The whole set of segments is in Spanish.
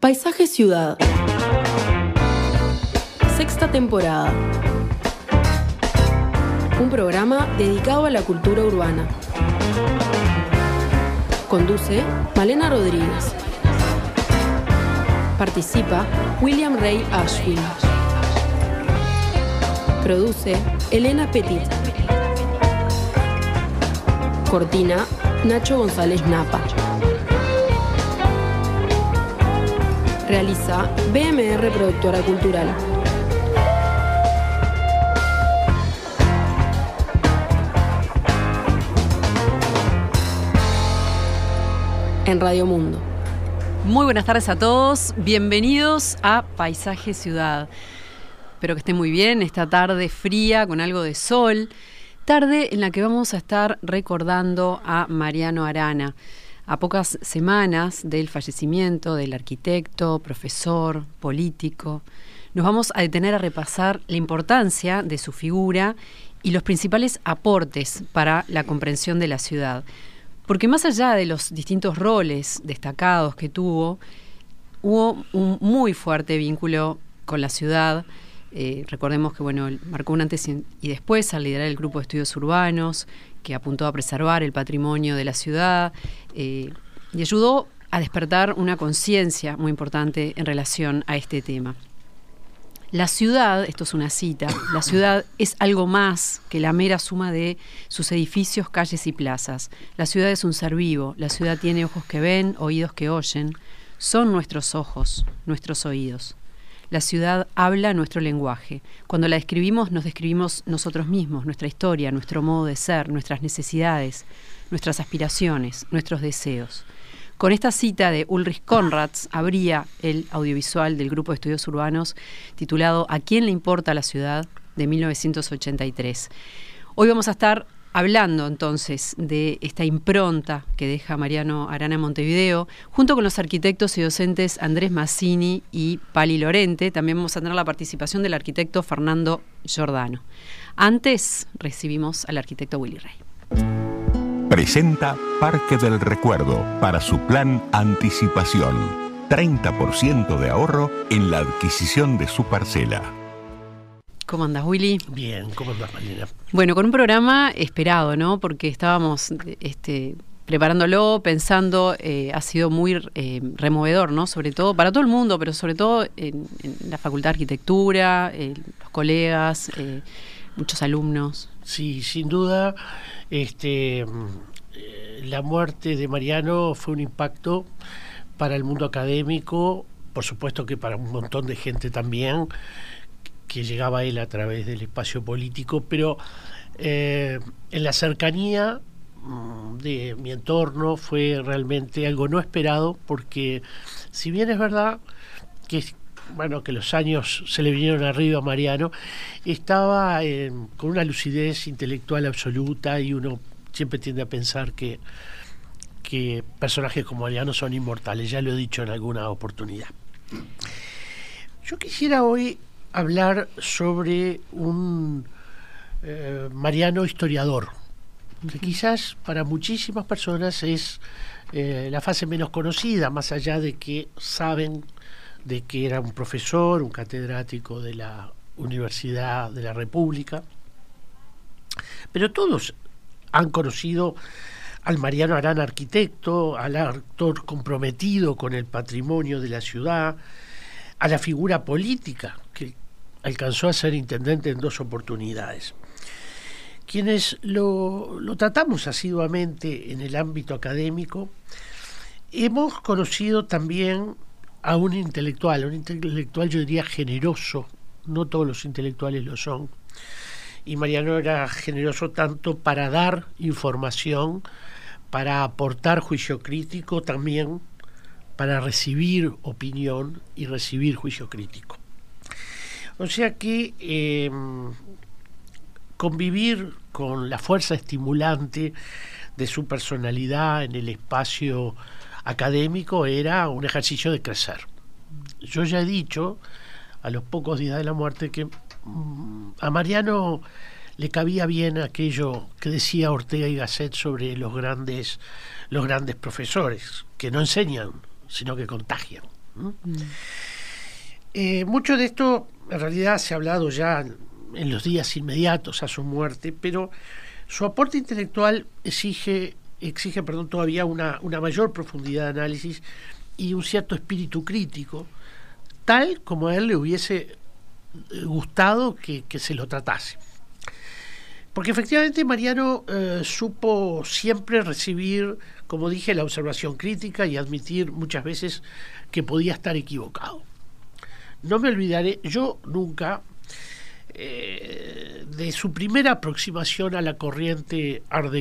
Paisaje Ciudad. Sexta temporada. Un programa dedicado a la cultura urbana. Conduce Malena Rodríguez. Participa William Ray Ashwin. Produce Elena Petit. Cortina Nacho González Napa. Realiza BMR Productora Cultural. En Radio Mundo. Muy buenas tardes a todos, bienvenidos a Paisaje Ciudad. Espero que estén muy bien esta tarde fría con algo de sol, tarde en la que vamos a estar recordando a Mariano Arana. A pocas semanas del fallecimiento del arquitecto, profesor, político, nos vamos a detener a repasar la importancia de su figura y los principales aportes para la comprensión de la ciudad. Porque más allá de los distintos roles destacados que tuvo, hubo un muy fuerte vínculo con la ciudad. Eh, recordemos que bueno, marcó un antes y después al liderar el grupo de estudios urbanos, que apuntó a preservar el patrimonio de la ciudad eh, y ayudó a despertar una conciencia muy importante en relación a este tema. La ciudad, esto es una cita, la ciudad es algo más que la mera suma de sus edificios, calles y plazas. La ciudad es un ser vivo, la ciudad tiene ojos que ven, oídos que oyen, son nuestros ojos, nuestros oídos. La ciudad habla nuestro lenguaje. Cuando la describimos, nos describimos nosotros mismos, nuestra historia, nuestro modo de ser, nuestras necesidades, nuestras aspiraciones, nuestros deseos. Con esta cita de Ulrich Konrads abría el audiovisual del Grupo de Estudios Urbanos titulado ¿A quién le importa la ciudad? de 1983. Hoy vamos a estar hablando entonces de esta impronta que deja Mariano Arana Montevideo, junto con los arquitectos y docentes Andrés Massini y Pali Lorente. También vamos a tener la participación del arquitecto Fernando Giordano. Antes recibimos al arquitecto Willy Rey. Presenta Parque del Recuerdo para su plan Anticipación. 30% de ahorro en la adquisición de su parcela. ¿Cómo andas, Willy? Bien, ¿cómo andas, Marina? Bueno, con un programa esperado, ¿no? Porque estábamos este, preparándolo, pensando, eh, ha sido muy eh, removedor, ¿no? Sobre todo para todo el mundo, pero sobre todo en, la Facultad de Arquitectura, eh, los colegas, muchos alumnos. Sí, sin duda este, la muerte de Mariano fue un impacto para el mundo académico, por supuesto que para un montón de gente también, que llegaba él a través del espacio político, pero eh, en la cercanía mm, de mi entorno fue realmente algo no esperado, porque si bien es verdad que bueno, que los años se le vinieron arriba a Mariano, estaba con una lucidez intelectual absoluta y uno siempre tiende a pensar que, que personajes como Mariano son inmortales, ya lo he dicho en alguna oportunidad. Yo quisiera hoy hablar sobre un eh, Mariano historiador, que quizás para muchísimas personas es eh, la fase menos conocida, más allá de que saben de que era un profesor, un catedrático de la Universidad de la República. Pero todos han conocido al Mariano Arana arquitecto, al actor comprometido con el patrimonio de la ciudad, a la figura política alcanzó a ser intendente en dos oportunidades. Quienes lo, tratamos asiduamente en el ámbito académico, hemos conocido también a un intelectual, un intelectual yo diría generoso, no todos los intelectuales lo son, y Mariano era generoso tanto para dar información, para aportar juicio crítico, también para recibir opinión y recibir juicio crítico. O sea que em, convivir con la fuerza estimulante de su personalidad en el espacio académico era un ejercicio de crecer. Yo ya he dicho, a los pocos días de la muerte, que mm, a Mariano le cabía bien aquello que decía Ortega y Gasset sobre los grandes, los grandes profesores, que no enseñan, sino que contagian. Eh, mucho de esto en realidad se ha hablado ya en los días inmediatos a su muerte, pero su aporte intelectual exige, exige perdón, todavía una, una mayor profundidad de análisis y un cierto espíritu crítico, tal como a él le hubiese gustado que, se lo tratase. Porque efectivamente Mariano eh, supo siempre recibir, como dije, la observación crítica y admitir muchas veces que podía estar equivocado. No me olvidaré, yo nunca, eh, de su primera aproximación a la corriente Art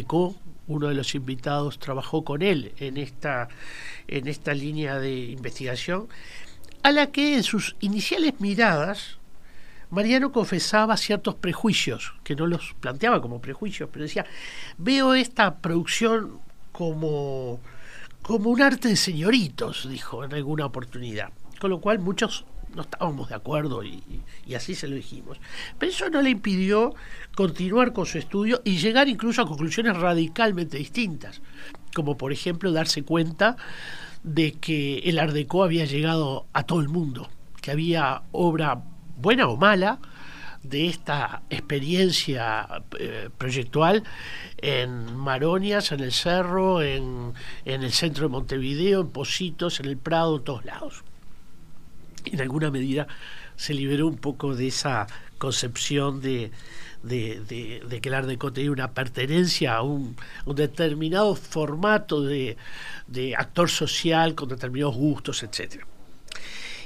uno de los invitados trabajó con él en esta, en esta línea de investigación, a la que en sus iniciales miradas Mariano confesaba ciertos prejuicios, que no los planteaba como prejuicios, pero decía, veo esta producción como, como un arte de señoritos, dijo en alguna oportunidad. Con lo cual muchos no estábamos de acuerdo y, así se lo dijimos. Pero eso no le impidió continuar con su estudio y llegar incluso a conclusiones radicalmente distintas, como por ejemplo darse cuenta de que el Art había llegado a todo el mundo, que había obra buena o mala, de esta experiencia eh, proyectual en Maronias, en el Cerro, en, el centro de Montevideo, en Positos, en el Prado, en todos lados. En alguna medida se liberó un poco de esa concepción de, que el Art Deco tenía una pertenencia a un, determinado formato de, de actor social con determinados gustos, etcétera.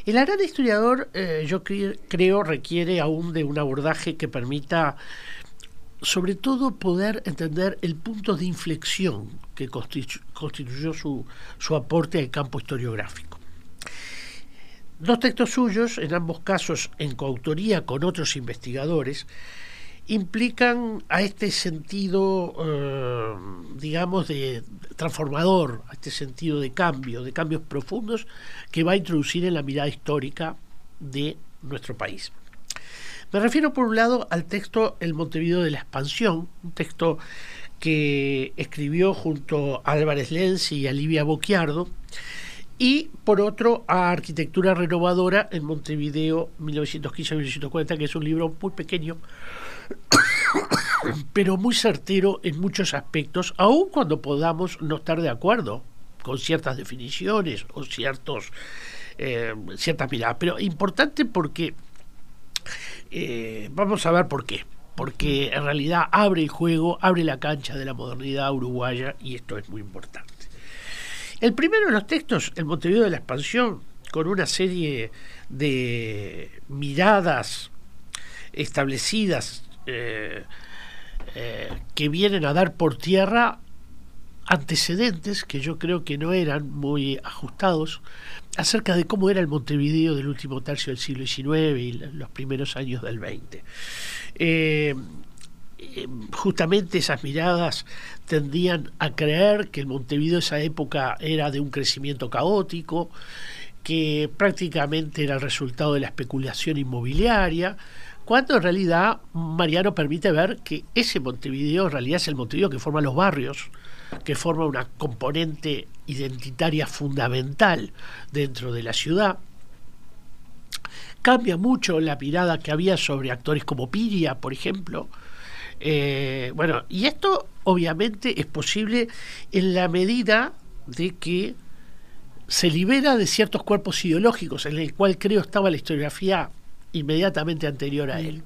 El gran historiador, eh, yo creo, requiere aún de un abordaje que permita, sobre todo, poder entender el punto de inflexión que constituyó su, su aporte al campo historiográfico. Dos textos suyos, en ambos casos en coautoría con otros investigadores, implican a este sentido, eh, digamos, de transformador, a este sentido de cambio, de cambios profundos que va a introducir en la mirada histórica de nuestro país. Me refiero por un lado al texto El Montevideo de la Expansión, un texto que escribió junto a Álvarez Lenz y a Livia Bocchiardo, y por otro a Arquitectura Renovadora en Montevideo 1915-1940, que es un libro muy pequeño, pero muy certero en muchos aspectos, aun cuando podamos no estar de acuerdo con ciertas definiciones o ciertos eh, ciertas miradas, pero importante porque eh, vamos a ver por qué. Porque en realidad abre el juego, abre la cancha de la modernidad uruguaya y esto es muy importante. El primero de los textos, el Montevideo de la expansión, con una serie de miradas establecidas eh, eh, que vienen a dar por tierra antecedentes que yo creo que no eran muy ajustados acerca de cómo era el Montevideo del último tercio del siglo XIX y los primeros años del XX. Justamente esas miradas tendían a creer que el Montevideo de esa época era de un crecimiento caótico, que prácticamente era el resultado de la especulación inmobiliaria, cuando en realidad Mariano permite ver que ese Montevideo en realidad es el Montevideo que forma los barrios, que forma una componente identitaria fundamental dentro de la ciudad. Cambia mucho la mirada que había sobre actores como Piria, por ejemplo. Eh, bueno, y esto obviamente es posible en la medida de que se libera de ciertos cuerpos ideológicos, en el cual creo estaba la historiografía inmediatamente anterior a él.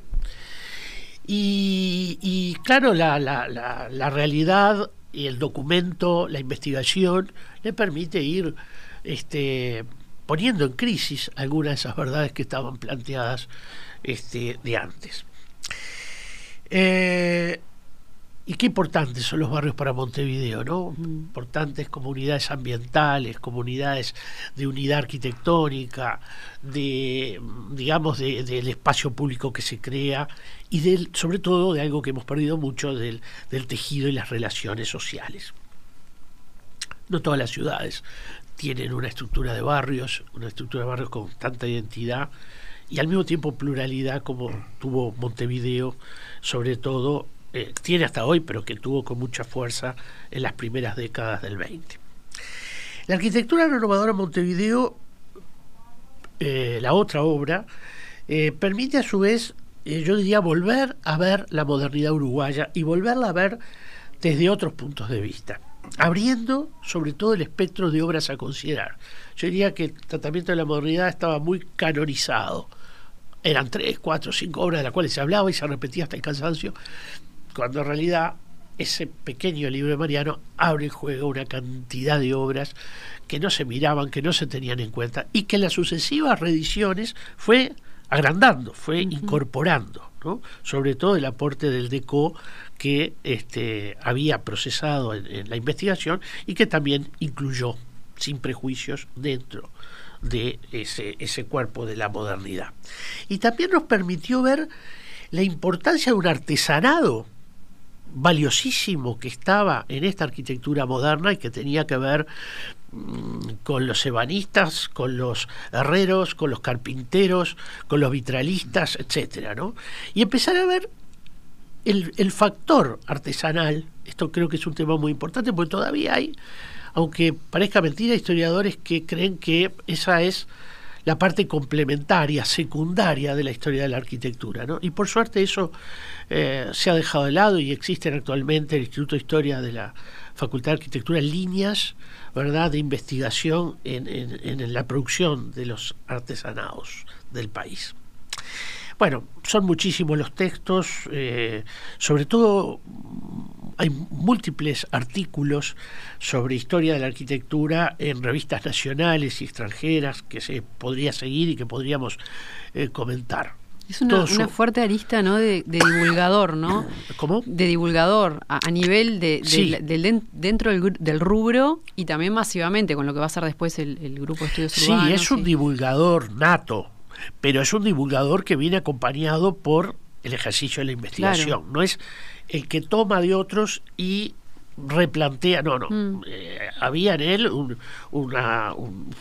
Y, claro, la, realidad y el documento, la investigación, le permite ir este, poniendo en crisis algunas de esas verdades que estaban planteadas este, de antes. Eh, y qué importantes son los barrios para Montevideo, ¿no? Importantes comunidades ambientales, comunidades de unidad arquitectónica, de, digamos, del espacio público que se crea y del, sobre todo de algo que hemos perdido mucho, del, del tejido y las relaciones sociales. No todas las ciudades tienen una estructura de barrios, una estructura de barrios con tanta identidad y al mismo tiempo pluralidad como tuvo Montevideo, sobre todo eh, tiene hasta hoy, pero que tuvo con mucha fuerza en las primeras décadas del 20. La arquitectura renovadora en Montevideo eh, la otra obra, eh, permite a su vez, yo diría, volver a ver la modernidad uruguaya y volverla a ver desde otros puntos de vista, abriendo sobre todo el espectro de obras a considerar. Yo diría que el tratamiento de la modernidad estaba muy canorizado. Eran tres, cuatro, cinco obras de las cuales se hablaba y se repetía hasta el cansancio, cuando en realidad ese pequeño libro de Mariano abre y juega una cantidad de obras que no se miraban, que no se tenían en cuenta y que en las sucesivas reediciones fue agrandando, fue incorporando, ¿no? sobre todo el aporte del DECO que este, había procesado en, la investigación y que también incluyó, sin prejuicios, dentro de ese, ese cuerpo de la modernidad. Y también nos permitió ver la importancia de un artesanado valiosísimo que estaba en esta arquitectura moderna y que tenía que ver mm, con los ebanistas, con los herreros, con los carpinteros, con los vitralistas, etcétera, ¿no? Y empezar a ver el, el, factor artesanal, esto creo que es un tema muy importante, porque todavía hay, aunque parezca mentira, historiadores que creen que esa es la parte complementaria, secundaria de la historia de la arquitectura. ¿no? Y por suerte eso eh, se ha dejado de lado y existen actualmente en el Instituto de Historia de la Facultad de Arquitectura líneas ¿verdad? de investigación en, en la producción de los artesanados del país. Bueno, son muchísimos los textos, eh, sobre todo hay múltiples artículos sobre historia de la arquitectura en revistas nacionales y extranjeras que se podría seguir y que podríamos eh, comentar. Es una, fuerte arista ¿no? de, divulgador, ¿no? ¿Cómo? De divulgador, a, nivel de, dentro del, rubro y también masivamente con lo que va a ser después el, grupo de estudios urbanos. Sí, es un divulgador nato, pero es un divulgador que viene acompañado por el ejercicio de la investigación. No es el que toma de otros y replantea, no, no. Mm. Eh, había en él un,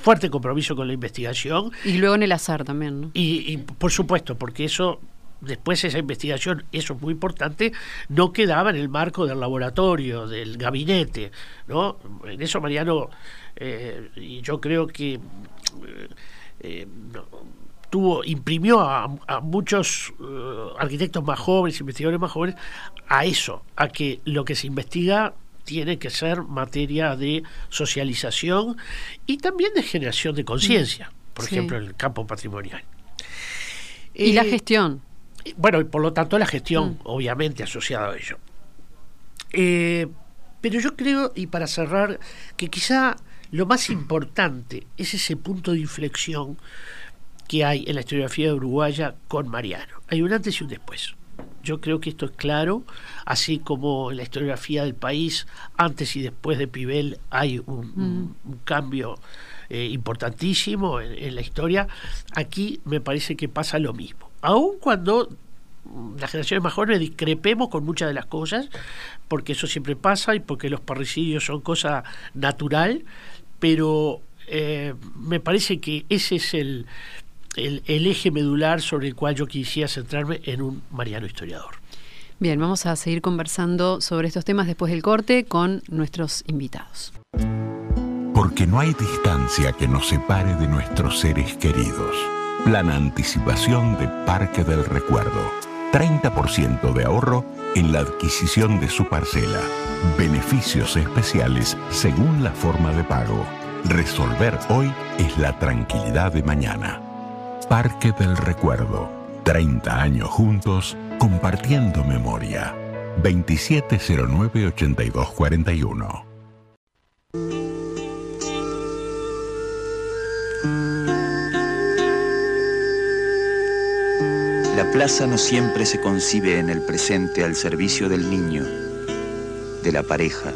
fuerte compromiso con la investigación. Y luego en el azar también, ¿no? Y, y por supuesto, porque eso después esa investigación, eso es muy importante, no quedaba en el marco del laboratorio, del gabinete, ¿no? En eso Mariano, eh, y yo creo que eh, tuvo, imprimió a, muchos eh, arquitectos más jóvenes, investigadores más jóvenes, a eso, a que lo que se investiga tiene que ser materia de socialización y también de generación de conciencia, por ejemplo, en el campo patrimonial. Y la eh, gestión. Bueno, y por lo tanto la gestión, mm. obviamente, asociada a ello. Eh, pero yo creo, y para cerrar, que quizá lo más importante es ese punto de inflexión que hay en la historiografía uruguaya con Mariano. Hay un antes y un después. Yo creo que esto es claro, así como en la historiografía del país, antes y después de Pibel hay un, mm. cambio eh, importantísimo en, la historia, aquí me parece que pasa lo mismo. Aun cuando las generaciones más jóvenes discrepemos con muchas de las cosas, porque eso siempre pasa y porque los parricidios son cosa natural, pero eh, me parece que ese es el, el, eje medular sobre el cual yo quisiera centrarme en un Mariano historiador. Bien, vamos a seguir conversando sobre estos temas después del corte con nuestros invitados. Porque no hay distancia que nos separe de nuestros seres queridos. Plan Anticipación de Parque del Recuerdo. 30% de ahorro en la adquisición de su parcela. Beneficios especiales según la forma de pago. Resolver hoy es la tranquilidad de mañana. Parque del Recuerdo. 30 años juntos, compartiendo memoria. 2709-8241. La plaza no siempre se concibe en el presente al servicio del niño, de la pareja,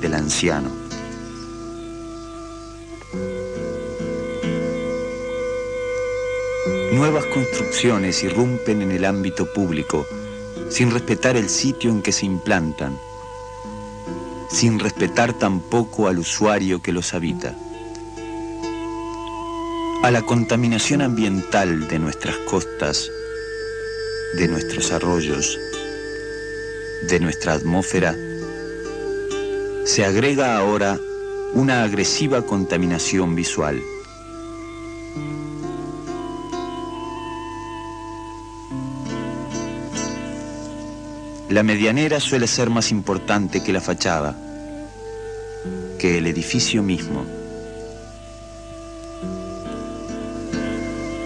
del anciano Nuevas construcciones irrumpen en el ámbito público sin respetar el sitio en que se implantan, sin respetar tampoco al usuario que los habita. A la contaminación ambiental de nuestras costas, de nuestros arroyos, de nuestra atmósfera, se agrega ahora una agresiva contaminación visual La medianera suele ser más importante que la fachada, que el edificio mismo.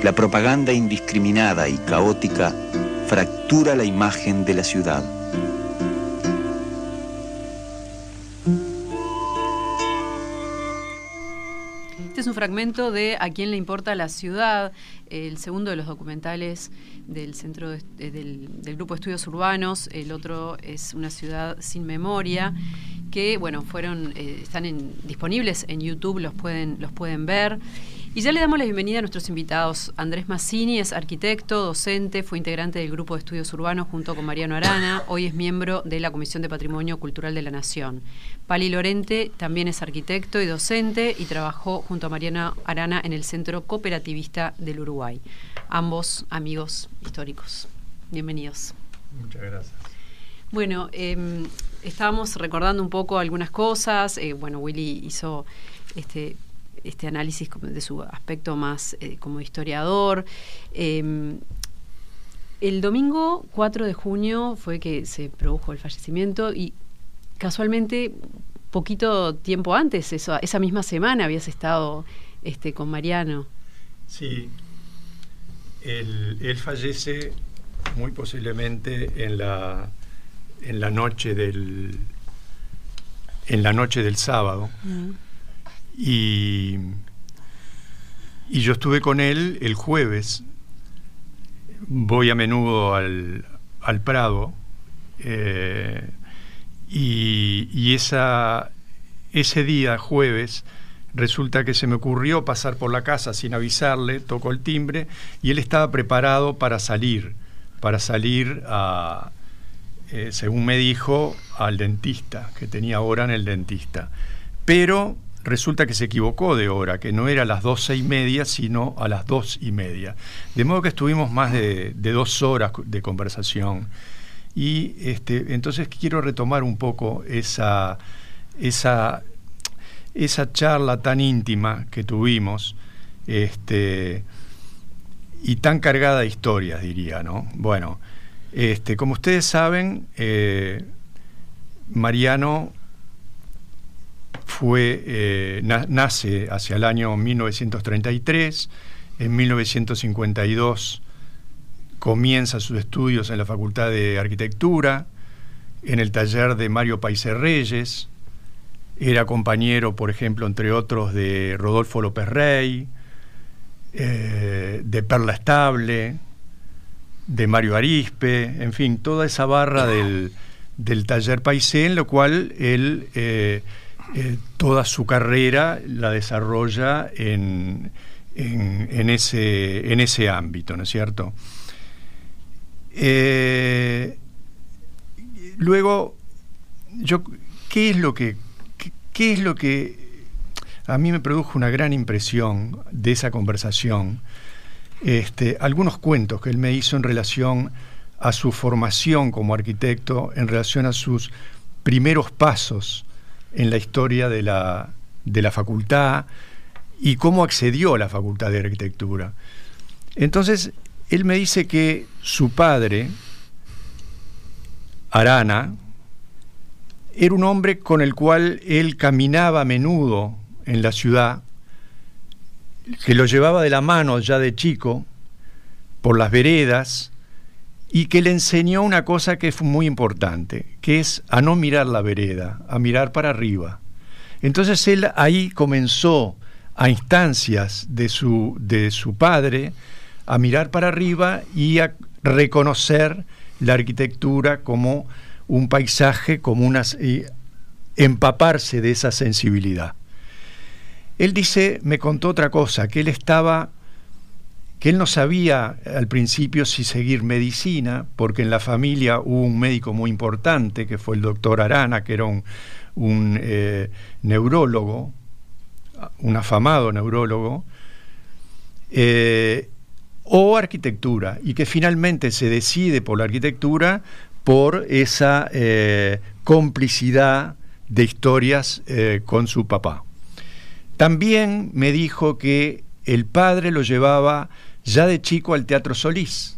La propaganda indiscriminada y caótica fractura la imagen de la ciudad. Fragmento de A quién le importa la ciudad, el segundo de los documentales del centro de- eh, del, grupo estudios urbanos, el otro es Una ciudad sin memoria, que bueno, fueron, eh, están disponibles en YouTube, los pueden, los pueden ver. Y ya le damos la bienvenida a nuestros invitados. Andrés Massini es arquitecto, docente, fue integrante del grupo de estudios urbanos junto con Mariano Arana, hoy es miembro de la Comisión de Patrimonio Cultural de la Nación. Pali Lorente también es arquitecto y docente y trabajó junto a Mariano Arana en el Centro Cooperativista del Uruguay. Ambos amigos históricos. Bienvenidos. Muchas gracias. Bueno, eh, estábamos recordando un poco algunas cosas. eh, bueno, Willy hizo este, este análisis de su aspecto más eh, como historiador. Eh, el domingo 4 de junio fue que se produjo el fallecimiento y casualmente poquito tiempo antes, eso, esa misma semana habías estado este, con Mariano. Sí, él, él fallece muy posiblemente en la, en la noche del en la noche del sábado y, y yo estuve con él el jueves voy a menudo al, al Prado eh, y, y esa, ese día, jueves, resulta que se me ocurrió pasar por la casa sin avisarle, tocó el timbre y él estaba preparado para salir, para salir eh, según me dijo, al dentista, que tenía hora en el dentista. Pero resulta que se equivocó de hora, que no era a las doce y media, sino a las dos y media. De modo que estuvimos más de, dos horas de conversación. Y este, entonces quiero retomar un poco esa, esa, esa charla tan íntima que tuvimos este, y tan cargada de historias, diría, ¿no? Bueno, este, como ustedes saben, eh, Mariano fue, eh, na- nace hacia el año 1933, en 1952 comienza sus estudios en la Facultad de Arquitectura, en el taller de Mario Paise Reyes, era compañero, por ejemplo, entre otros, de Rodolfo López Rey, eh, de Perla Estable, de Mario Arispe, en fin, toda esa barra del, del taller Paisé, en lo cual él eh, eh, toda su carrera la desarrolla en, en- en ese, en ese ámbito, ¿no es cierto? Eh, luego, yo, ¿qué es lo que, qué, es lo que a mí me produjo una gran impresión de esa conversación? Este, algunos cuentos que él me hizo en relación a su formación como arquitecto, en relación a sus primeros pasos en la historia de la, de la facultad y cómo accedió a la facultad de arquitectura. Entonces, él me dice que su padre, Arana, era un hombre con el cual él caminaba a menudo en la ciudad, que lo llevaba de la mano ya de chico por las veredas y que le enseñó una cosa que fue muy importante, que es a no mirar la vereda, a mirar para arriba. Entonces él ahí comenzó a instancias de su, de su padre a mirar para arriba y a reconocer la arquitectura como un paisaje, como unas, y empaparse de esa sensibilidad. Él dice, me contó otra cosa, que él estaba, que él no sabía al principio si seguir medicina, porque en la familia hubo un médico muy importante, que fue el doctor Arana, que era un, eh, neurólogo, un afamado neurólogo, eh, o arquitectura, y que finalmente se decide por la arquitectura por esa eh, complicidad de historias con su papá. También me dijo que el padre lo llevaba ya de chico al Teatro Solís,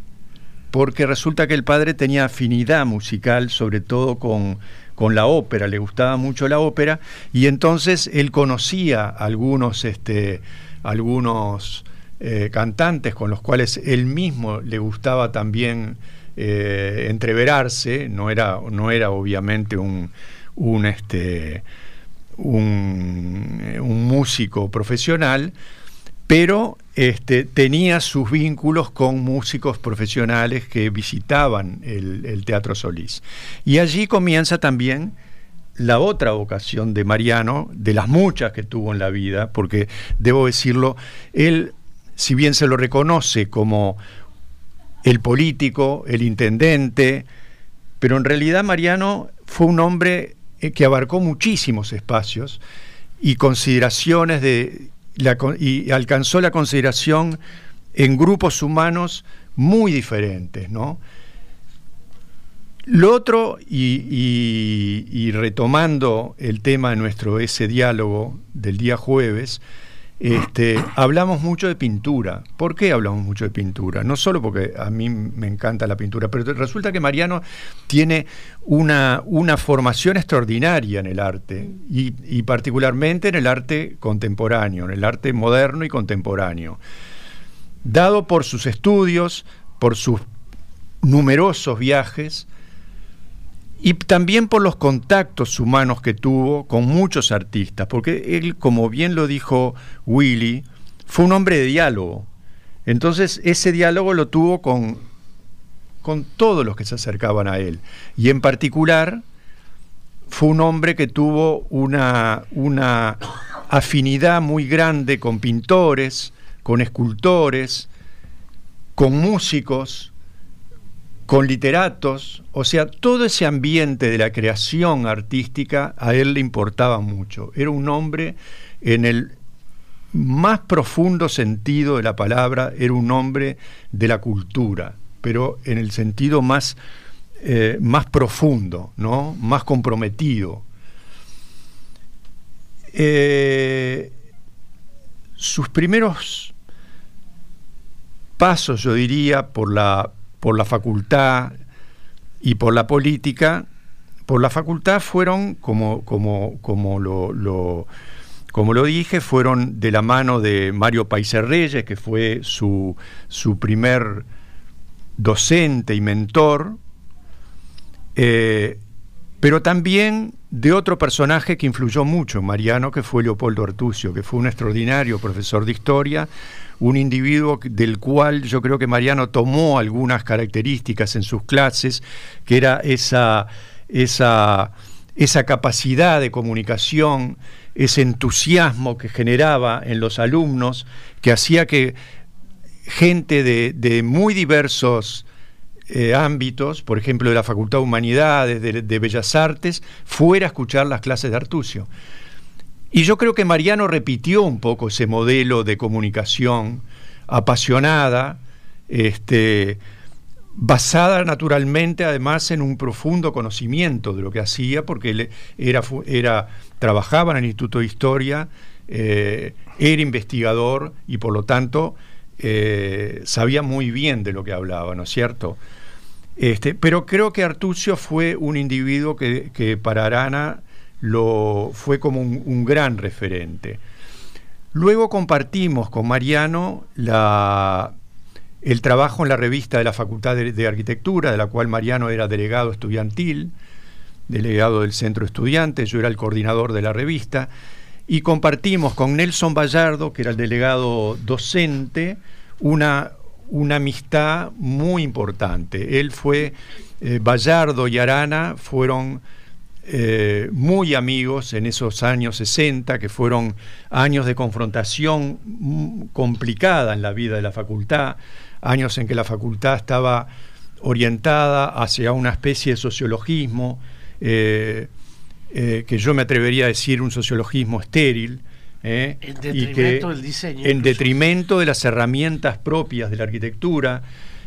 porque resulta que el padre tenía afinidad musical, sobre todo con, con la ópera, le gustaba mucho la ópera, y entonces él conocía algunos, este, algunos eh, cantantes con los cuales él mismo le gustaba también eh, entreverarse, no era, no era obviamente un, un, este, un, un músico profesional, pero este, tenía sus vínculos con músicos profesionales que visitaban el, Teatro Solís. Y allí comienza también la otra vocación de Mariano, de las muchas que tuvo en la vida, porque debo decirlo, él, si bien se lo reconoce como el político, el intendente, pero en realidad Mariano fue un hombre eh, que abarcó muchísimos espacios y consideraciones de y alcanzó la consideración en grupos humanos muy diferentes, ¿no? Lo otro, y, retomando el tema de nuestro ese diálogo del día jueves, este, hablamos mucho de pintura. ¿Por qué hablamos mucho de pintura? No solo porque a mí me encanta la pintura, pero resulta que Mariano tiene una, una formación extraordinaria en el arte, y, y, particularmente en el arte contemporáneo, en el arte moderno y contemporáneo. Dado por sus estudios, por sus numerosos viajes, y también por los contactos humanos que tuvo con muchos artistas, porque él, como bien lo dijo Willy, fue un hombre de diálogo. Entonces ese diálogo lo tuvo con, con todos los que se acercaban a él. Y en particular fue un hombre que tuvo una, una afinidad muy grande con pintores, con escultores, con músicos, con literatos, o sea, todo ese ambiente de la creación artística a él le importaba mucho. Era un hombre en el más profundo sentido de la palabra, era un hombre de la cultura, pero en el sentido más, eh, más profundo, ¿no? más comprometido. Eh, sus primeros pasos, yo diría, por la por la facultad y por la política, por la facultad fueron, como, como, como lo, como lo dije, fueron de la mano de Mario Paiser Reyes, que fue su, su primer docente y mentor, eh, pero también de otro personaje que influyó mucho en Mariano, que fue Leopoldo Artucio, que fue un extraordinario profesor de historia, un individuo del cual yo creo que Mariano tomó algunas características en sus clases, que era esa, esa, esa capacidad de comunicación, ese entusiasmo que generaba en los alumnos, que hacía que gente de, muy diversos eh, ámbitos, por ejemplo de la Facultad de Humanidades, de, Bellas Artes, fuera a escuchar las clases de Artucio. Y yo creo que Mariano repitió un poco ese modelo de comunicación apasionada, este, basada naturalmente además en un profundo conocimiento de lo que hacía, porque él era, era, trabajaba en el Instituto de Historia, eh, era investigador y por lo tanto eh, sabía muy bien de lo que hablaba, ¿no es cierto? Este, pero creo que Artucio fue un individuo que, para Arana lo, fue como un, gran referente. Luego compartimos con Mariano el trabajo en la revista de la Facultad de, Arquitectura, de la cual Mariano era delegado estudiantil, delegado del centro estudiante, yo era el coordinador de la revista, y compartimos con Nelson Vallardo, que era el delegado docente, una, una amistad muy importante. Él fue, eh, Vallardo y Arana fueron eh, muy amigos en esos años 60, que fueron años de confrontación complicada en la vida de la facultad, años en que la facultad estaba orientada hacia una especie de sociologismo, eh, eh, que yo me atrevería a decir un sociologismo estéril, en detrimento del diseño. En detrimento de las herramientas propias de la arquitectura,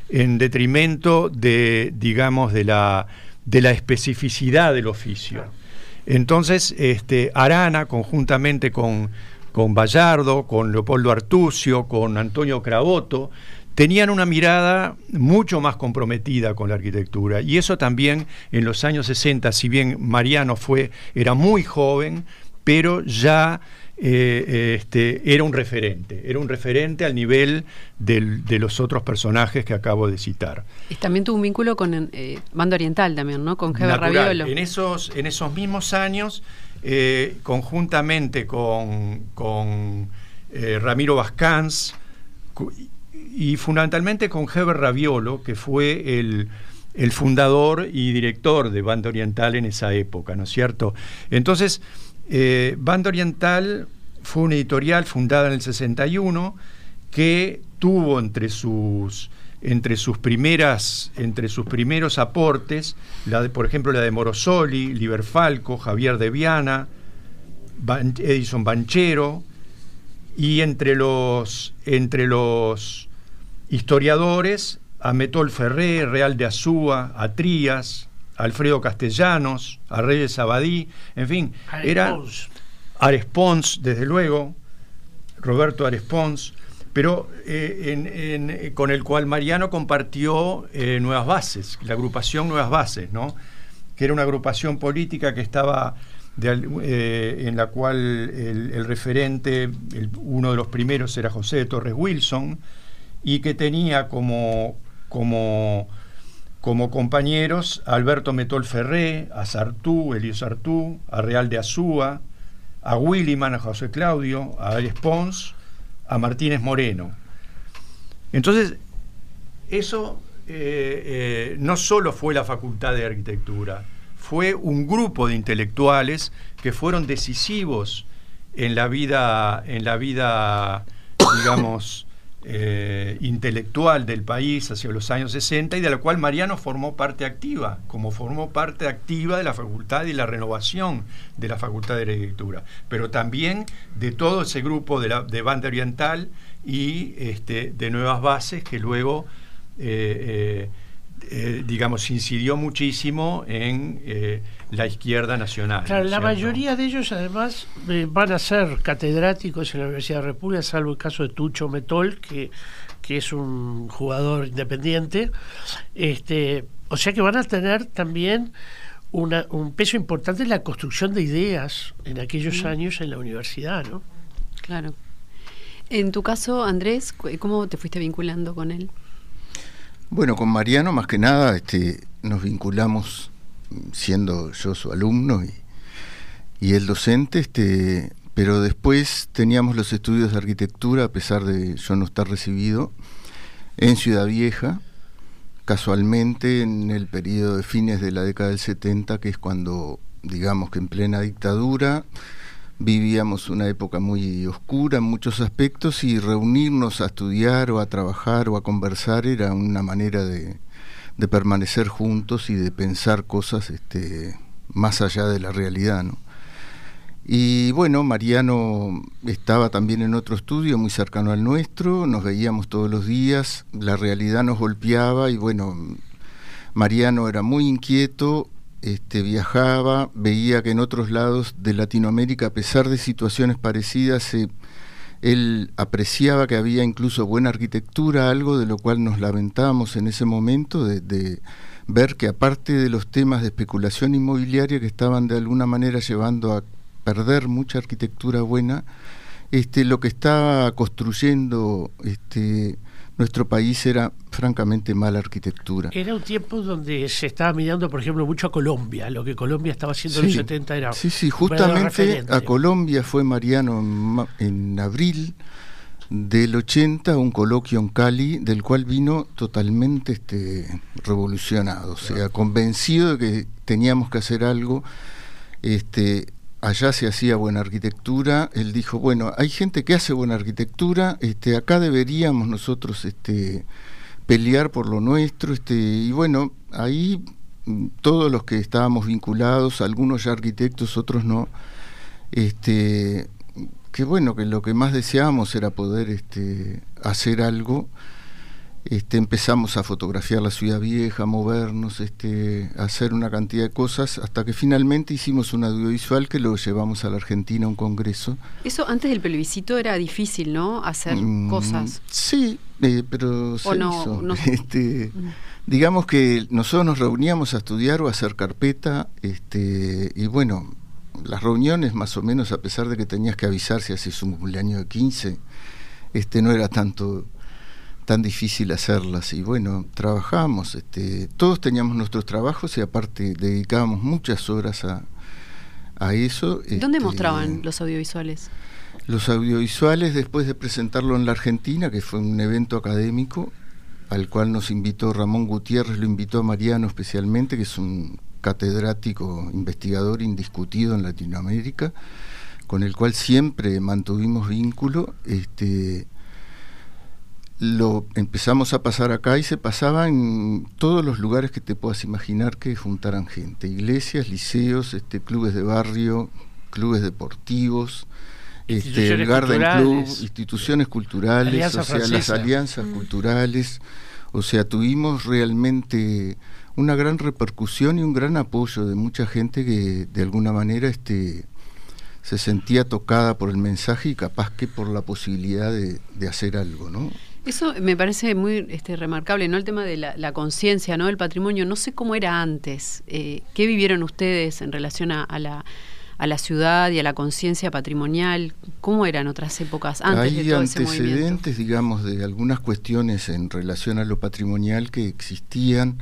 en detrimento de, digamos, de la de la especificidad del oficio. Entonces, este, Arana, conjuntamente con, con Bayardo, con Leopoldo Artucio, con Antonio Cravoto, tenían una mirada mucho más comprometida con la arquitectura. Y eso también en los años 60, si bien Mariano fue, era muy joven, pero ya eh, este, era un referente, era un referente al nivel de los otros personajes que acabo de citar. Y también tuvo un vínculo con eh, Banda Oriental también, ¿no? Con Heber Raviolo. En esos, en esos mismos años, eh, conjuntamente con, con Ramiro Vascans y fundamentalmente con Heber Raviolo, que fue el, el fundador y director de Banda Oriental en esa época, ¿no es cierto? Entonces, eh, Banda Oriental fue una editorial fundada en el 61 que tuvo entre sus, entre sus, primeras, entre sus primeros aportes, la de, por ejemplo, la de Morosoli, Liber Falco, Javier de Viana, Edison Banchero, y entre los, entre los historiadores, a Metol Ferré, Real de Azúa, a Trías, Alfredo Castellanos, a Reyes Abadí, en fin, era Arespons, desde luego, Roberto Arespons, pero eh, con el cual Mariano compartió eh, Nuevas Bases, la agrupación Nuevas Bases, ¿no? que era una agrupación política que estaba eh, en la cual el, referente, uno de los primeros era José de Torres Wilson, y que tenía como, como como compañeros a Alberto Metol Ferré, a Sartú, Elio Sartú, a Real de Azúa, a Williman, a José Claudio, a Arias Pons, a Martínez Moreno. Entonces, eso eh, eh, no solo fue la Facultad de Arquitectura, fue un grupo de intelectuales que fueron decisivos en la vida, en la vida digamos, eh, intelectual del país hacia los años 60 y de la cual Mariano formó parte activa, como formó parte activa de la facultad y la renovación de la facultad de arquitectura, pero también de todo ese grupo de, la, de banda oriental y este, de nuevas bases que luego eh, eh, digamos, incidió muchísimo en la izquierda nacional. la mayoría de ellos además eh, van a ser catedráticos en la Universidad de República, salvo el caso de Tucho Metol, que, que es un jugador independiente. Este, o sea que van a tener también una, un peso importante en la construcción de ideas en aquellos años en la universidad, ¿no? Claro. En tu caso, Andrés, ¿cómo te fuiste vinculando con él? Bueno, con Mariano más que nada este, nos vinculamos siendo yo su alumno y, el docente, este, pero después teníamos los estudios de arquitectura, a pesar de yo no estar recibido, en Ciudad Vieja, casualmente en el periodo de fines de la década del 70, que es cuando, digamos que en plena dictadura, vivíamos una época muy oscura en muchos aspectos y reunirnos a estudiar o a trabajar o a conversar era una manera de, permanecer juntos y de pensar cosas este, más allá de la realidad. ¿no? Y bueno, Mariano estaba también en otro estudio muy cercano al nuestro, nos veíamos todos los días, la realidad nos golpeaba y bueno, Mariano era muy inquieto, este, viajaba, veía que en otros lados de Latinoamérica, a pesar de situaciones parecidas, él apreciaba que había incluso buena arquitectura, algo de lo cual nos lamentábamos en ese momento, de, ver que aparte de los temas de especulación inmobiliaria que estaban de alguna manera llevando a perder mucha arquitectura buena, este, lo que estaba construyendo este, nuestro país era francamente mala arquitectura. Era un tiempo donde se estaba mirando, por ejemplo, mucho a Colombia. Lo que Colombia estaba haciendo en los 70 era. Sí, sí, justamente a Colombia fue Mariano en, abril del 80 un coloquio en Cali del cual vino totalmente este, revolucionado, o sea, convencido de que teníamos que hacer algo. Este, allá se hacía buena arquitectura, él dijo, bueno, hay gente que hace buena arquitectura, este, acá deberíamos nosotros este, pelear por lo nuestro, este, y bueno, ahí mm, todos los que estábamos vinculados, algunos ya arquitectos, otros no, este, que bueno, que lo que más deseábamos era poder este, hacer algo. Este, empezamos a fotografiar la ciudad vieja, a movernos, este, a hacer una cantidad de cosas, hasta que finalmente hicimos un audiovisual que lo llevamos a la Argentina a un congreso. Eso antes del plebiscito era difícil, ¿no? Hacer Mm, cosas. Sí, eh, pero se no, hizo. no- Este, digamos que nosotros nos reuníamos a estudiar o a hacer carpeta, este, y bueno, las reuniones más o menos, a pesar de que tenías que avisar si hacías un cumpleaños de 15, este, no era tanto tan difícil hacerlas y bueno, trabajamos, este, todos teníamos nuestros trabajos y aparte dedicábamos muchas horas a, a eso. ¿Dónde este, mostraban los audiovisuales? los audiovisuales, después de presentarlo en la Argentina, que fue un evento académico, al cual nos invitó Ramón Gutiérrez, lo invitó a Mariano especialmente, que es un catedrático, investigador indiscutido en Latinoamérica, con el cual siempre mantuvimos vínculo. Este, lo empezamos a pasar acá y se pasaba en todos los lugares que te puedas imaginar que juntaran gente, iglesias, liceos, este, clubes de barrio, clubes deportivos, este, el Instituciones Garden Club, culturales. instituciones culturales, Alianza o sea, las alianzas culturales, o sea, tuvimos realmente una gran repercusión y un gran apoyo de mucha gente que de alguna manera este, se sentía tocada por el mensaje y capaz que por la posibilidad de, de hacer algo, ¿no? Eso me parece muy este, remarcable, ¿no? El tema de la, la conciencia, ¿no? El patrimonio. No sé cómo era antes. Eh, ¿Qué vivieron ustedes en relación a, a la, a la ciudad y a la conciencia patrimonial? ¿Cómo eran otras épocas antes Hay de todo ese movimiento? antecedentes, digamos, de algunas cuestiones en relación a lo patrimonial que existían,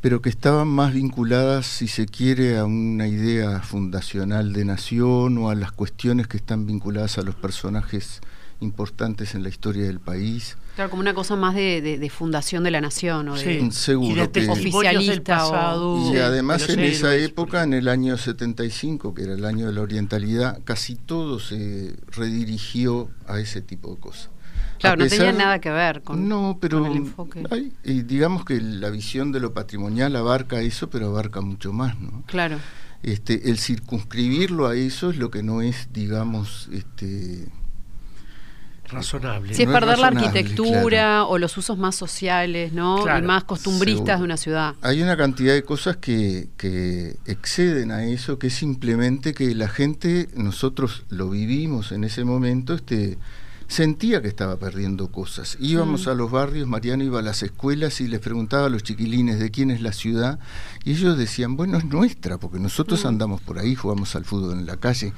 pero que estaban más vinculadas, si se quiere, a una idea fundacional de nación o a las cuestiones que están vinculadas a los personajes importantes en la historia del país. Claro, como una cosa más de, de- de fundación de la nación o de, Sí. Seguro y de que- del Oficialista o- Y de además en esa época, en el año 75, que era el año de la orientalidad, casi todo se redirigió a ese tipo de cosas. Claro, no tenía nada que ver con, no, pero con el enfoque. hay- y digamos que la visión de lo patrimonial abarca eso, pero abarca mucho más, ¿no? Claro. Este, el circunscribirlo a eso es lo que no es, digamos, este, razonable. Si es no es perder la arquitectura claro. o los usos más sociales, ¿no? Claro, y más costumbristas seguro. de una ciudad. Hay una cantidad de cosas que, que exceden a eso, que es simplemente que la gente, nosotros lo vivimos en ese momento, este, sentía que estaba perdiendo cosas. Íbamos Mm. a los barrios, Mariano iba a las escuelas y les preguntaba a los chiquilines de quién es la ciudad, y ellos decían, bueno, es nuestra, porque nosotros Mm. andamos por ahí, jugamos al fútbol en la calle.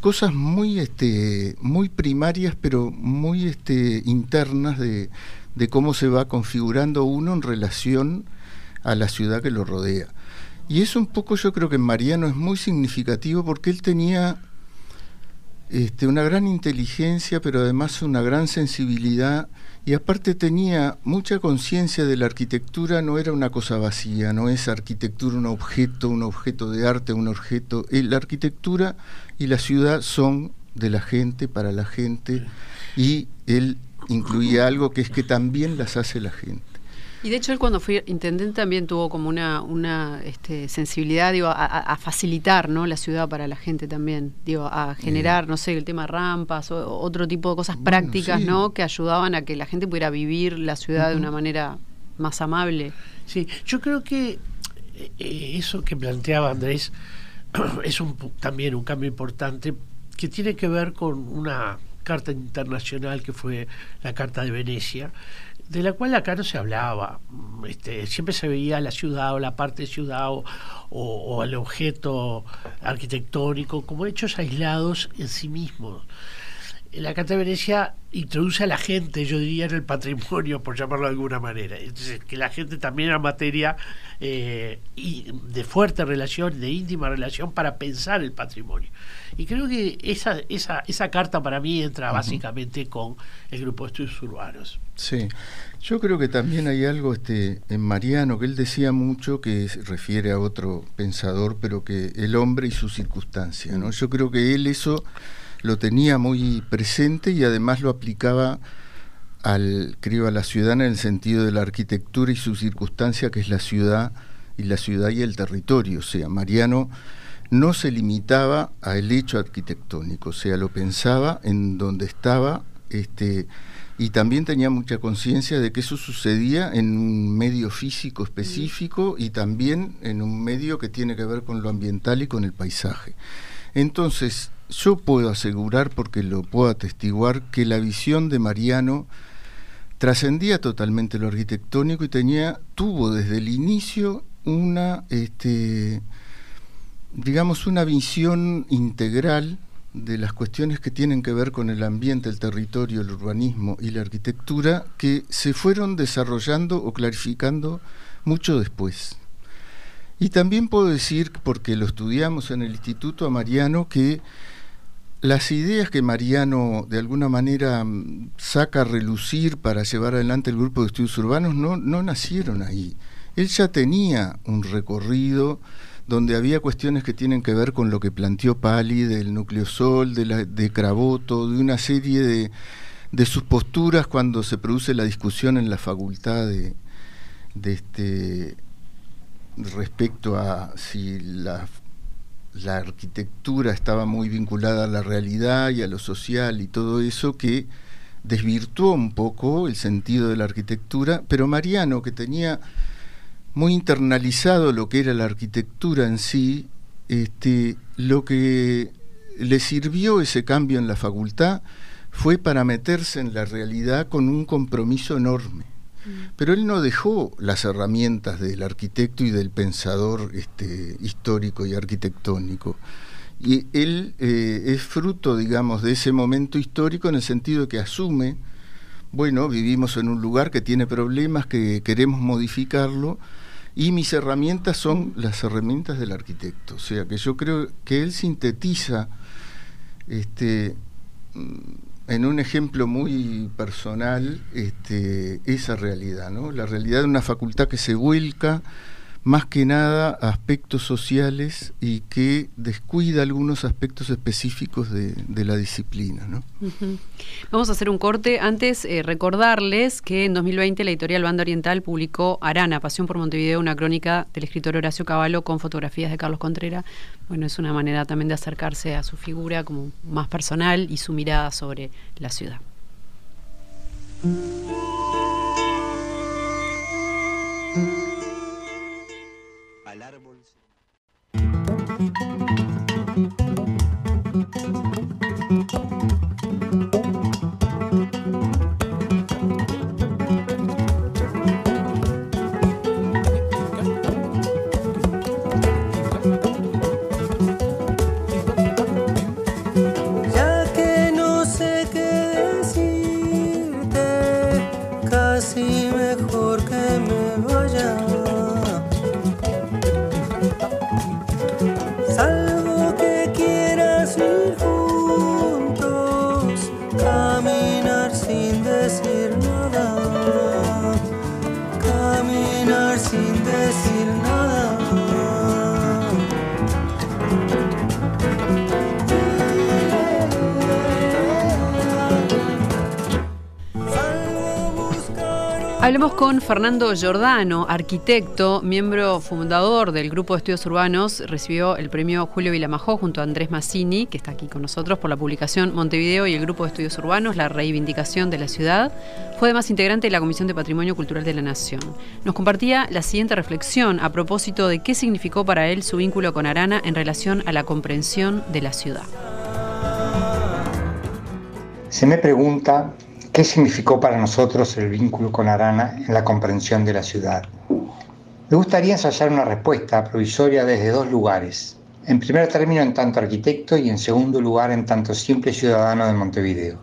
Cosas muy, este, muy primarias, pero muy este, internas de, de cómo se va configurando uno en relación a la ciudad que lo rodea. Y eso un poco yo creo que en Mariano es muy significativo porque él tenía este, una gran inteligencia, pero además una gran sensibilidad y aparte tenía mucha conciencia de la arquitectura, no era una cosa vacía, no es arquitectura un objeto, un objeto de arte, un objeto. eh, la arquitectura y la ciudad son de la gente, para la gente, y él incluía algo que es que también las hace la gente. Y de hecho él cuando fue intendente también tuvo como una, una este, sensibilidad digo, a, facilitar ¿no? la ciudad para la gente también, digo, a generar, no sé, el tema rampas o otro tipo de cosas Bueno, prácticas sí. ¿no? que ayudaban a que la gente pudiera vivir la ciudad de una manera más amable. Sí, yo creo que eh, eso que planteaba Andrés es un, también un cambio importante que tiene que ver con una carta internacional que fue la Carta de Venecia, de la cual acá no se hablaba. Este, siempre se veía la ciudad o la parte de ciudad o, o- o el objeto arquitectónico como hechos aislados en sí mismos. La Carta de Venecia introduce a la gente, yo diría, en el patrimonio, por llamarlo de alguna manera. Entonces, que la gente también era materia eh, y de fuerte relación, de íntima relación para pensar el patrimonio. Y creo que esa, esa, esa carta para mí entra básicamente con el grupo de estudios urbanos. Sí, yo creo que también hay algo este, en Mariano que él decía mucho que se refiere a otro pensador, pero que el hombre y su circunstancia, ¿no? Yo creo que él eso lo tenía muy presente y además lo aplicaba al, creo, a la ciudad en el sentido de la arquitectura y su circunstancia, que es la ciudad y la ciudad y el territorio. O sea, Mariano no se limitaba al hecho arquitectónico, o sea, lo pensaba en donde estaba este, y también tenía mucha conciencia de que eso sucedía en un medio físico específico y también en un medio que tiene que ver con lo ambiental y con el paisaje. Entonces, yo puedo asegurar, porque lo puedo atestiguar, que la visión de Mariano trascendía totalmente lo arquitectónico y tenía, tuvo desde el inicio una, este, digamos, una visión integral de las cuestiones que tienen que ver con el ambiente, el territorio, el urbanismo y la arquitectura que se fueron desarrollando o clarificando mucho después. Y también puedo decir, porque lo estudiamos en el instituto a Mariano, que las ideas que Mariano de alguna manera mm, saca a relucir para llevar adelante el grupo de estudios urbanos no, no nacieron ahí. Él ya tenía un recorrido donde había cuestiones que tienen que ver con lo que planteó Pali del núcleo sol, de, la, de Craboto, de una serie de, de, sus posturas cuando se produce la discusión en la facultad de, de este respecto a si la, la arquitectura estaba muy vinculada a la realidad y a lo social y todo eso que desvirtuó un poco el sentido de la arquitectura, pero Mariano, que tenía muy internalizado lo que era la arquitectura en sí, este, lo que le sirvió ese cambio en la facultad fue para meterse en la realidad con un compromiso enorme. Mm. Pero él no dejó las herramientas del arquitecto y del pensador este, histórico y arquitectónico. Y él eh, es fruto, digamos, de ese momento histórico en el sentido que asume, bueno, vivimos en un lugar que tiene problemas, que queremos modificarlo, y mis herramientas son las herramientas del arquitecto. O sea que yo creo que él sintetiza este, en un ejemplo muy personal este, esa realidad, ¿no? La realidad de una facultad que se vuelca más que nada aspectos sociales y que descuida algunos aspectos específicos de, la disciplina. ¿no? Vamos a hacer un corte. Antes, eh, recordarles que en 2020 la editorial Banda Oriental publicó Arana, Pasión por Montevideo, una crónica del escritor Horacio Cavallo con fotografías de Carlos Contreras. Bueno, es una manera también de acercarse a su figura como más personal y su mirada sobre la ciudad. Con Fernando Giordano, arquitecto, miembro fundador del Grupo de Estudios Urbanos. Recibió el premio Julio Vilamajó junto a Andrés Massini, que está aquí con nosotros por la publicación Montevideo y el Grupo de Estudios Urbanos, La Reivindicación de la Ciudad. Fue además integrante de la Comisión de Patrimonio Cultural de la Nación. Nos compartía la siguiente reflexión a propósito de qué significó para él su vínculo con Arana en relación a la comprensión de la ciudad. Se me pregunta ¿Qué significó para nosotros el vínculo con Arana en la comprensión de la ciudad? Me gustaría ensayar una respuesta provisoria desde dos lugares. En primer término en tanto arquitecto y en segundo lugar en tanto simple ciudadano de Montevideo.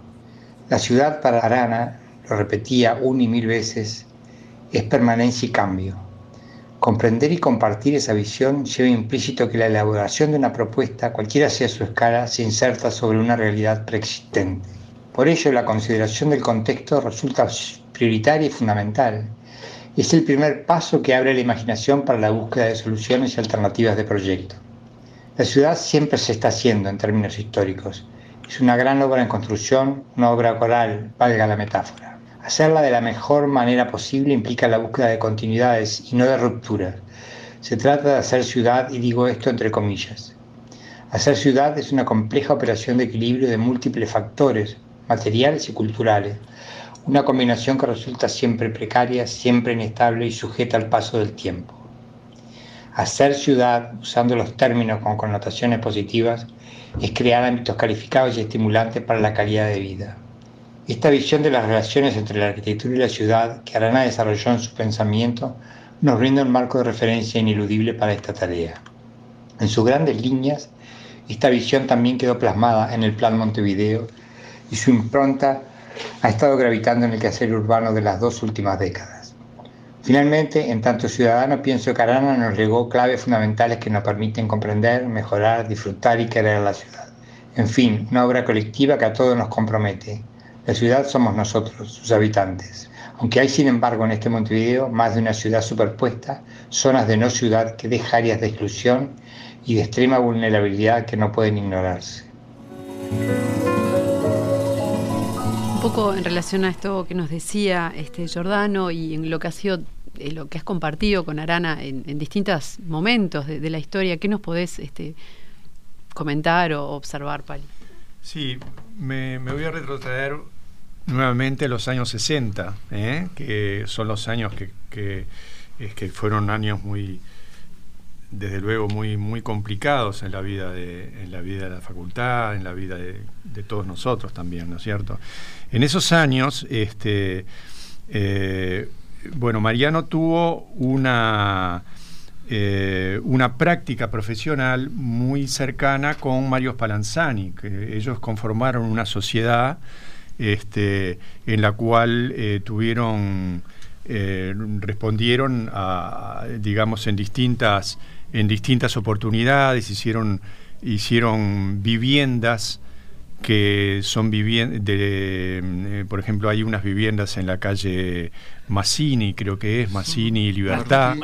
La ciudad para Arana, lo repetía una y mil veces, es permanencia y cambio. Comprender y compartir esa visión lleva implícito que la elaboración de una propuesta, cualquiera sea su escala, se inserta sobre una realidad preexistente. Por ello, la consideración del contexto resulta prioritaria y fundamental. Es el primer paso que abre la imaginación para la búsqueda de soluciones y alternativas de proyecto. La ciudad siempre se está haciendo en términos históricos. Es una gran obra en construcción, una obra coral, valga la metáfora. Hacerla de la mejor manera posible implica la búsqueda de continuidades y no de rupturas. Se trata de hacer ciudad y digo esto entre comillas. Hacer ciudad es una compleja operación de equilibrio de múltiples factores materiales y culturales, una combinación que resulta siempre precaria, siempre inestable y sujeta al paso del tiempo. Hacer ciudad, usando los términos con connotaciones positivas, es crear ámbitos calificados y estimulantes para la calidad de vida. Esta visión de las relaciones entre la arquitectura y la ciudad que Arana desarrolló en su pensamiento nos brinda un marco de referencia ineludible para esta tarea. En sus grandes líneas, esta visión también quedó plasmada en el Plan Montevideo y su impronta ha estado gravitando en el quehacer urbano de las dos últimas décadas. Finalmente, en tanto ciudadano, pienso que Arana nos legó claves fundamentales que nos permiten comprender, mejorar, disfrutar y querer la ciudad. En fin, una obra colectiva que a todos nos compromete. La ciudad somos nosotros, sus habitantes. Aunque hay, sin embargo, en este Montevideo más de una ciudad superpuesta, zonas de no ciudad que dejan áreas de exclusión y de extrema vulnerabilidad que no pueden ignorarse. Un poco en relación a esto que nos decía este Giordano y en lo que ha sido eh, lo que has compartido con Arana en, distintos momentos de, la historia, ¿qué nos podés este, comentar o observar, Pali? Sí, me, voy a retrotraer nuevamente a los años 60, ¿eh? que son los años que fueron años muy, desde luego muy muy complicados en la vida de en la vida de la facultad en la vida de, todos nosotros también no es cierto en esos años este eh, bueno Mariano tuvo una eh, una práctica profesional muy cercana con Mario Spallanzani que ellos conformaron una sociedad este, en la cual eh, tuvieron respondieron a, digamos en distintas en distintas oportunidades, hicieron, hicieron viviendas que son viviendas, eh, por ejemplo, hay unas viviendas en la calle Massini, creo que es, Massini Libertad,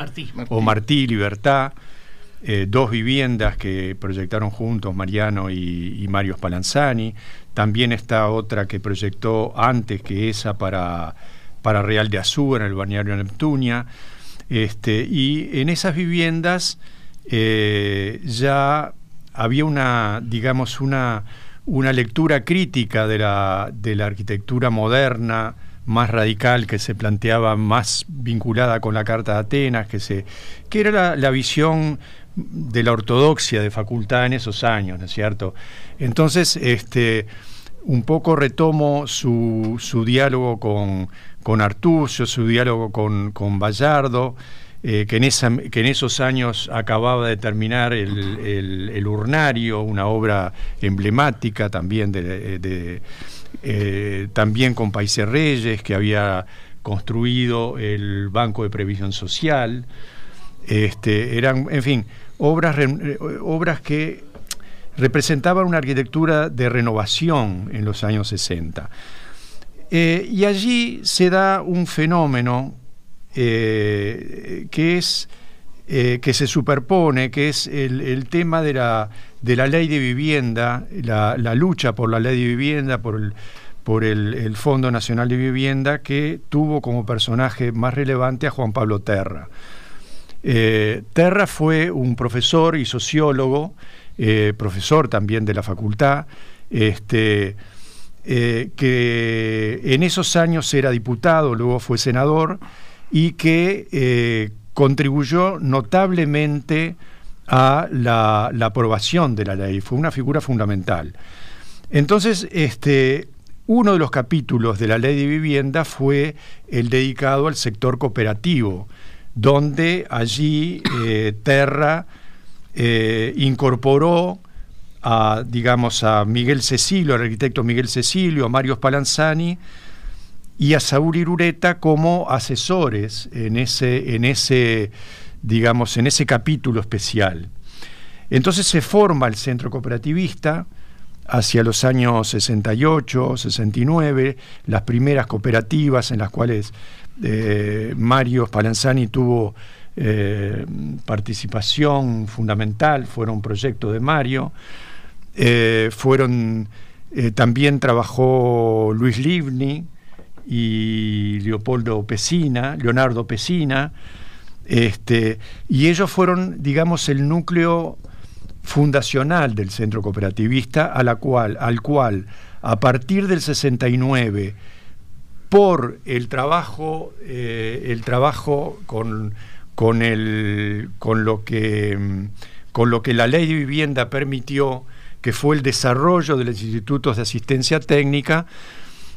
o Martí Libertad, eh, dos viviendas que proyectaron juntos Mariano y, Mario Spallanzani, también está otra que proyectó antes que esa para, para Real de Azúa, en el balneario Neptunia, este, y en esas viviendas eh, ya había una, digamos, una, una lectura crítica de la, de la arquitectura moderna, más radical, que se planteaba más vinculada con la Carta de Atenas, que, se, que era la, visión de la ortodoxia de facultad en esos años, ¿no es cierto? Entonces, este, un poco retomo su, su diálogo con, con Artucio, su diálogo con, con Bayardo, eh, que, en esa, que en esos años acababa de terminar el, Urnario, una obra emblemática también, de, eh, también con Países Reyes, que había construido el Banco de Previsión Social. Este, eran, en fin, obras, obras que representaban una arquitectura de renovación en los años 60. Eh, y allí se da un fenómeno eh, que es eh, que se superpone, que es el, tema de la, de la, ley de vivienda, la, lucha por la ley de vivienda, por el, por el, Fondo Nacional de Vivienda, que tuvo como personaje más relevante a Juan Pablo Terra. Terra fue un profesor y sociólogo, profesor también de la facultad, este, que en esos años era diputado, luego fue senador, y que eh, contribuyó notablemente a la, aprobación de la ley, fue una figura fundamental. Entonces, este, uno de los capítulos de la ley de vivienda fue el dedicado al sector cooperativo, donde allí eh, Terra eh, incorporó a, digamos, a Miguel Cecilio, al arquitecto Miguel Cecilio, a Mario Spallanzani, y a Saúl Irureta como asesores en ese, en ese, digamos, en ese capítulo especial. Entonces se forma el centro cooperativista hacia los años 68, 69, las primeras cooperativas en las cuales eh, Mario Spallanzani tuvo eh, participación fundamental, fueron un proyecto de Mario, eh, fueron, también trabajó Luis Livni, y Leopoldo Pesina, Leonardo Pesina, este, y ellos fueron, digamos, el núcleo fundacional del centro cooperativista a la cual, al cual a partir del 69 por el trabajo, eh, el trabajo con, con, con, lo que, con lo que la ley de vivienda permitió, que fue el desarrollo de los institutos de asistencia técnica,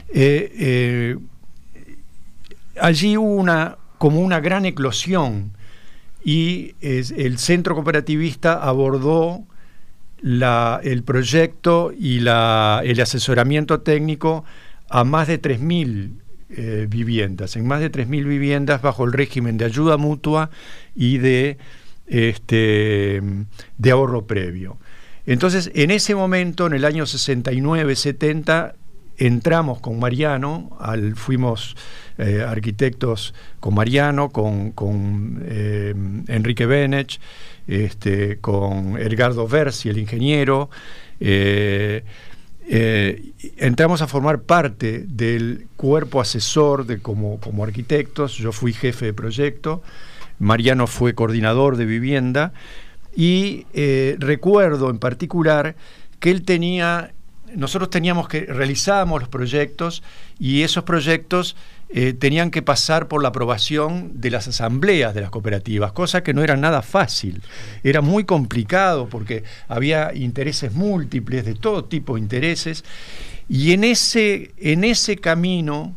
eh, eh, allí hubo una, como una gran eclosión y el centro cooperativista abordó el proyecto y la, el asesoramiento técnico a más de 3.000 eh, viviendas, en más de 3.000 viviendas bajo el régimen de ayuda mutua y de, este, de ahorro previo. Entonces, en ese momento, en el año 69-70, entramos con Mariano, fuimos eh, arquitectos con Mariano, con, eh, Enrique Benech, este, con Edgardo Versi, el ingeniero, eh, entramos a formar parte del cuerpo asesor de como arquitectos, yo fui jefe de proyecto, Mariano fue coordinador de vivienda y eh, recuerdo en particular que él tenía, nosotros teníamos que, realizábamos los proyectos y esos proyectos eh, tenían que pasar por la aprobación de las asambleas de las cooperativas, cosa que no era nada fácil. Era muy complicado porque había intereses múltiples, de todo tipo de intereses, y en ese, en ese camino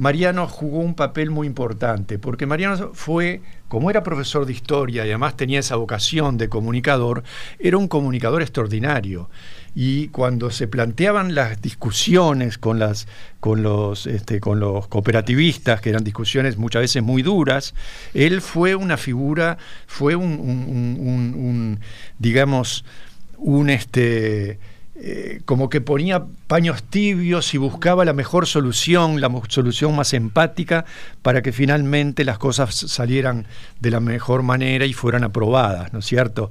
Mariano jugó un papel muy importante, porque Mariano fue, como era profesor de historia y además tenía esa vocación de comunicador, era un comunicador extraordinario. Y cuando se planteaban las discusiones con, las, con, los, este, con los cooperativistas, que eran discusiones muchas veces muy duras, él fue una figura, fue un, un digamos, un este, eh, como que ponía paños tibios y buscaba la mejor solución, la solución más empática, para que finalmente las cosas salieran de la mejor manera y fueran aprobadas, ¿no es cierto?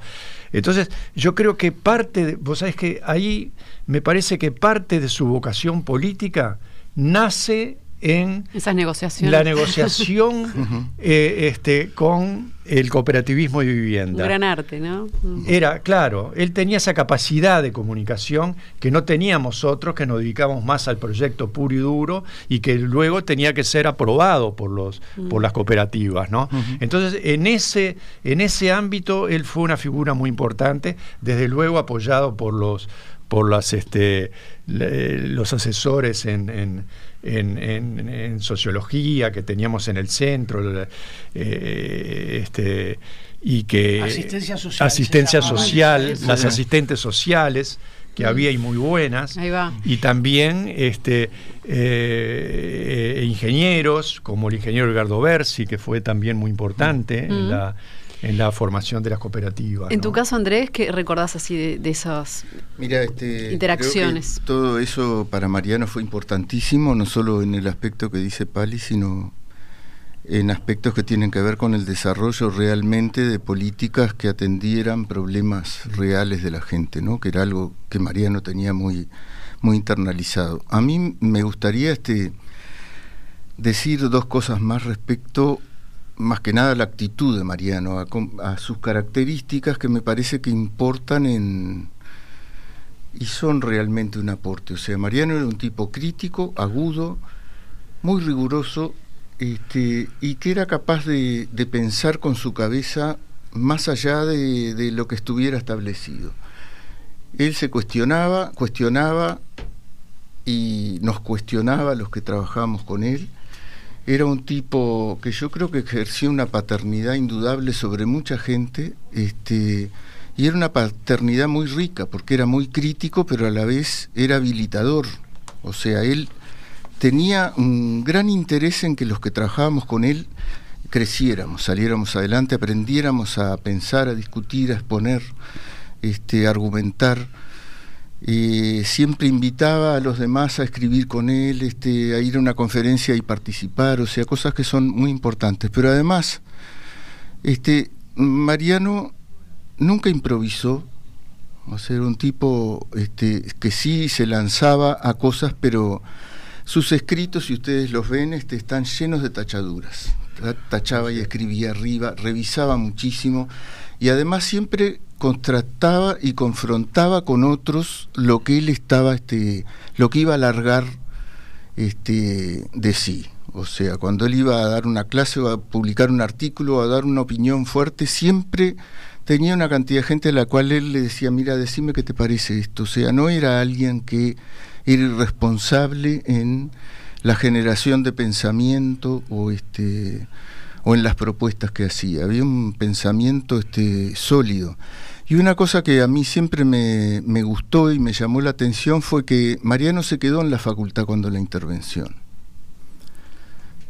Entonces, yo creo que parte, de, vos sabés que ahí me parece que parte de su vocación política nace en Esas negociaciones. la negociación eh, este, con el cooperativismo de vivienda. Un gran arte, ¿no? Era, claro, él tenía esa capacidad de comunicación que no teníamos otros, que nos dedicamos más al proyecto puro y duro y que luego tenía que ser aprobado por, los, por las cooperativas, ¿no? Entonces, en ese, en ese ámbito, él fue una figura muy importante, desde luego apoyado por los, por las, este, los asesores en en, sociología que teníamos en el centro, eh, este, y que asistencia social, asistencia social las asistentes sociales que había y muy buenas. Y también este eh, ingenieros como el ingeniero Edgardo Bersi que fue también muy importante en la en la formación de las cooperativas. En tu caso, Andrés, ¿qué recordás así de, esas Mira, este, interacciones? todo eso para Mariano fue importantísimo, no solo en el aspecto que dice Pali, sino en aspectos que tienen que ver con el desarrollo realmente de políticas que atendieran problemas reales de la gente, ¿no? que era algo que Mariano tenía muy, muy internalizado. A mí me gustaría este, decir dos cosas más respecto más que nada la actitud de Mariano, a, sus características que me parece que importan en y son realmente un aporte. O sea, Mariano era un tipo crítico, agudo, muy riguroso, este, y que era capaz de, pensar con su cabeza más allá de, de lo que estuviera establecido. Él se cuestionaba, cuestionaba y nos cuestionaba a los que trabajábamos con él era un tipo que yo creo que ejercía una paternidad indudable sobre mucha gente, este, y era una paternidad muy rica, porque era muy crítico, pero a la vez era habilitador. O sea, él tenía un gran interés en que los que trabajábamos con él creciéramos, saliéramos adelante, aprendiéramos a pensar, a discutir, a exponer, este, a argumentar siempre invitaba a los demás a escribir con él, este, a ir a una conferencia y participar, o sea, cosas que son muy importantes. Pero además, este, Mariano nunca improvisó, o sea, era un tipo este, que sí se lanzaba a cosas, pero sus escritos, si ustedes los ven, este, están llenos de tachaduras. Tachaba y escribía arriba, revisaba muchísimo y además siempre contrastaba y confrontaba con otros lo que él estaba, este, lo que iba a alargar este, de sí. O sea, cuando él iba a dar una clase o a publicar un artículo o a dar una opinión fuerte, siempre tenía una cantidad de gente a la cual él le decía, mira, decime qué te parece esto. O sea, no era alguien que era irresponsable en la generación de pensamiento o este o en las propuestas que hacía. Había un pensamiento este, sólido. Y una cosa que a mí siempre me, gustó y me llamó la atención fue que Mariano se quedó en la facultad cuando la intervención.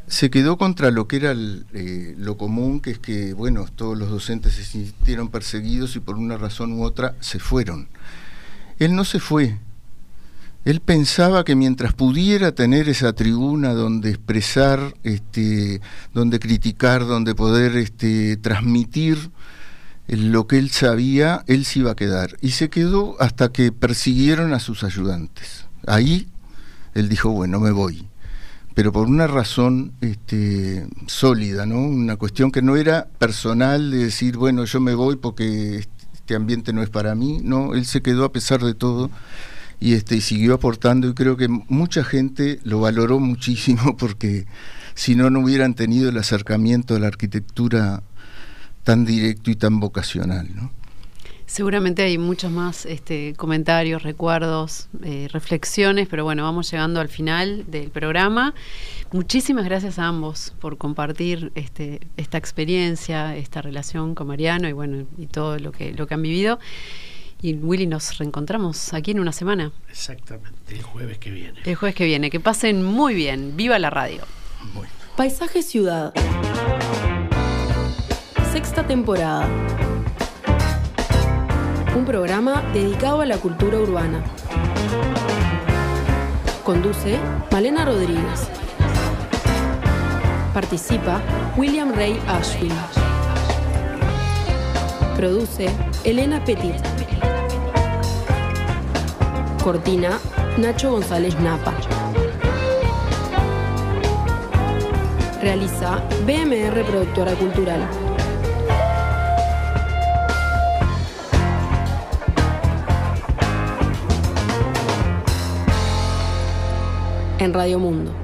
Se quedó contra lo que era eh, lo común, que es que, bueno, todos los docentes se sintieron perseguidos y por una razón u otra se fueron. Él no se fue, él pensaba que mientras pudiera tener esa tribuna donde expresar, este, donde criticar, donde poder este, transmitir lo que él sabía, él se iba a quedar. Y se quedó hasta que persiguieron a sus ayudantes. Ahí él dijo, bueno, me voy. Pero por una razón este, sólida, ¿no? Una cuestión que no era personal de decir, bueno, yo me voy porque este ambiente no es para mí. No, él se quedó a pesar de todo y este siguió aportando y creo que mucha gente lo valoró muchísimo porque si no no hubieran tenido el acercamiento a la arquitectura tan directo y tan vocacional ¿no? Seguramente hay muchos más este, comentarios, recuerdos, eh, reflexiones, pero bueno, vamos llegando al final del programa. Muchísimas gracias a ambos por compartir este, esta experiencia, esta relación con Mariano y bueno, y todo lo que, lo que han vivido. Y Willy, nos reencontramos aquí en una semana. Exactamente, el jueves que viene. El jueves que viene. Que pasen muy bien. Viva la radio. Paisaje Ciudad. Sexta temporada. Un programa dedicado a la cultura urbana. Conduce Malena Rodríguez. Participa William Ray Ashfield. Produce Elena Petit. Cortina, Nacho González Napa. Realiza BMR Productora Cultural. En Radio Mundo.